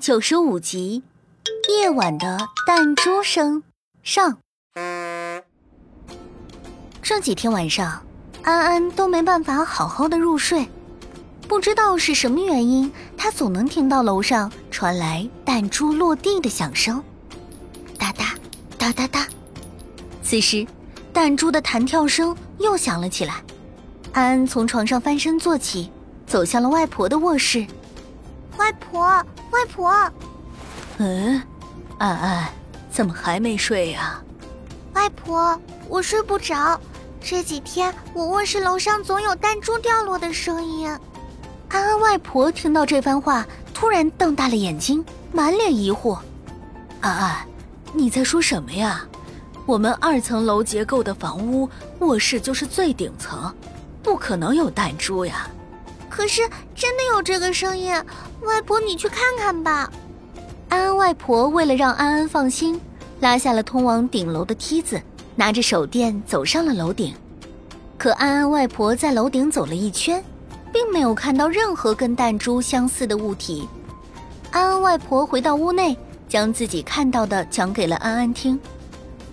九十五集，夜晚的弹珠声上。这几天晚上，安安都没办法好好的入睡，不知道是什么原因，他总能听到楼上传来弹珠落地的响声，哒哒哒哒哒。此时，弹珠的弹跳声又响了起来。安安从床上翻身坐起，走向了外婆的卧室。外婆，外婆，嗯，安安，怎么还没睡呀？外婆，我睡不着。这几天我卧室楼上总有弹珠掉落的声音。安安外婆听到这番话，突然瞪大了眼睛，满脸疑惑。安安，你在说什么呀？我们二层楼结构的房屋，卧室就是最顶层，不可能有弹珠呀。可是真的有这个声音，外婆你去看看吧。安安外婆为了让安安放心，拉下了通往顶楼的梯子，拿着手电走上了楼顶。可安安外婆在楼顶走了一圈，并没有看到任何跟弹珠相似的物体。安安外婆回到屋内，将自己看到的讲给了安安听。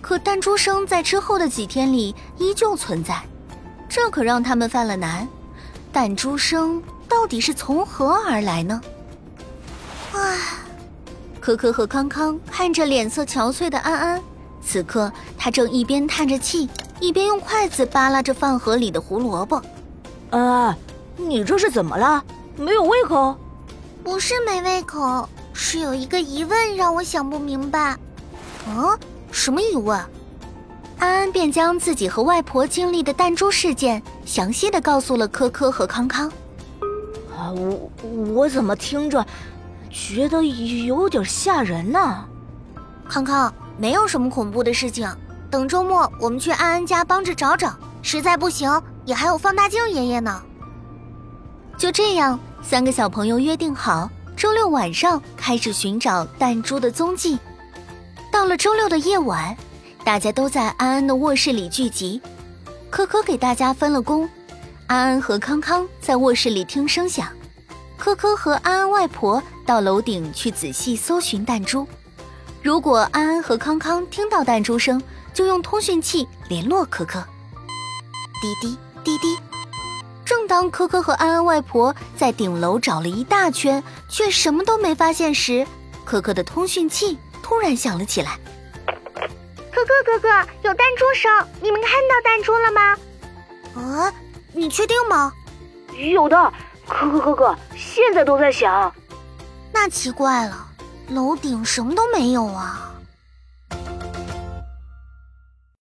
可弹珠声在之后的几天里依旧存在，这可让他们犯了难。弹珠声到底是从何而来呢？啊，可可和康康看着脸色憔悴的安安，此刻他正一边叹着气，一边用筷子扒拉着饭盒里的胡萝卜。安安，你这是怎么了？没有胃口？不是没胃口，是有一个疑问让我想不明白。嗯，什么疑问？安安便将自己和外婆经历的弹珠事件详细的告诉了科科和康康。啊，我我怎么听着觉得有点吓人呢？康康，没有什么恐怖的事情。等周末我们去安安家帮着找找，实在不行也还有放大镜爷爷呢。就这样，三个小朋友约定好，周六晚上开始寻找弹珠的踪迹。到了周六的夜晚。大家都在安安的卧室里聚集，可可给大家分了工，安安和康康在卧室里听声响，可可和安安外婆到楼顶去仔细搜寻弹珠。如果安安和康康听到弹珠声，就用通讯器联络可可。滴滴滴滴，正当可可和安安外婆在顶楼找了一大圈，却什么都没发现时，可可的通讯器突然响了起来。可可哥哥，有弹珠声，你们看到弹珠了吗？啊，你确定吗？有的，可可哥哥，现在都在响。那奇怪了，楼顶什么都没有啊。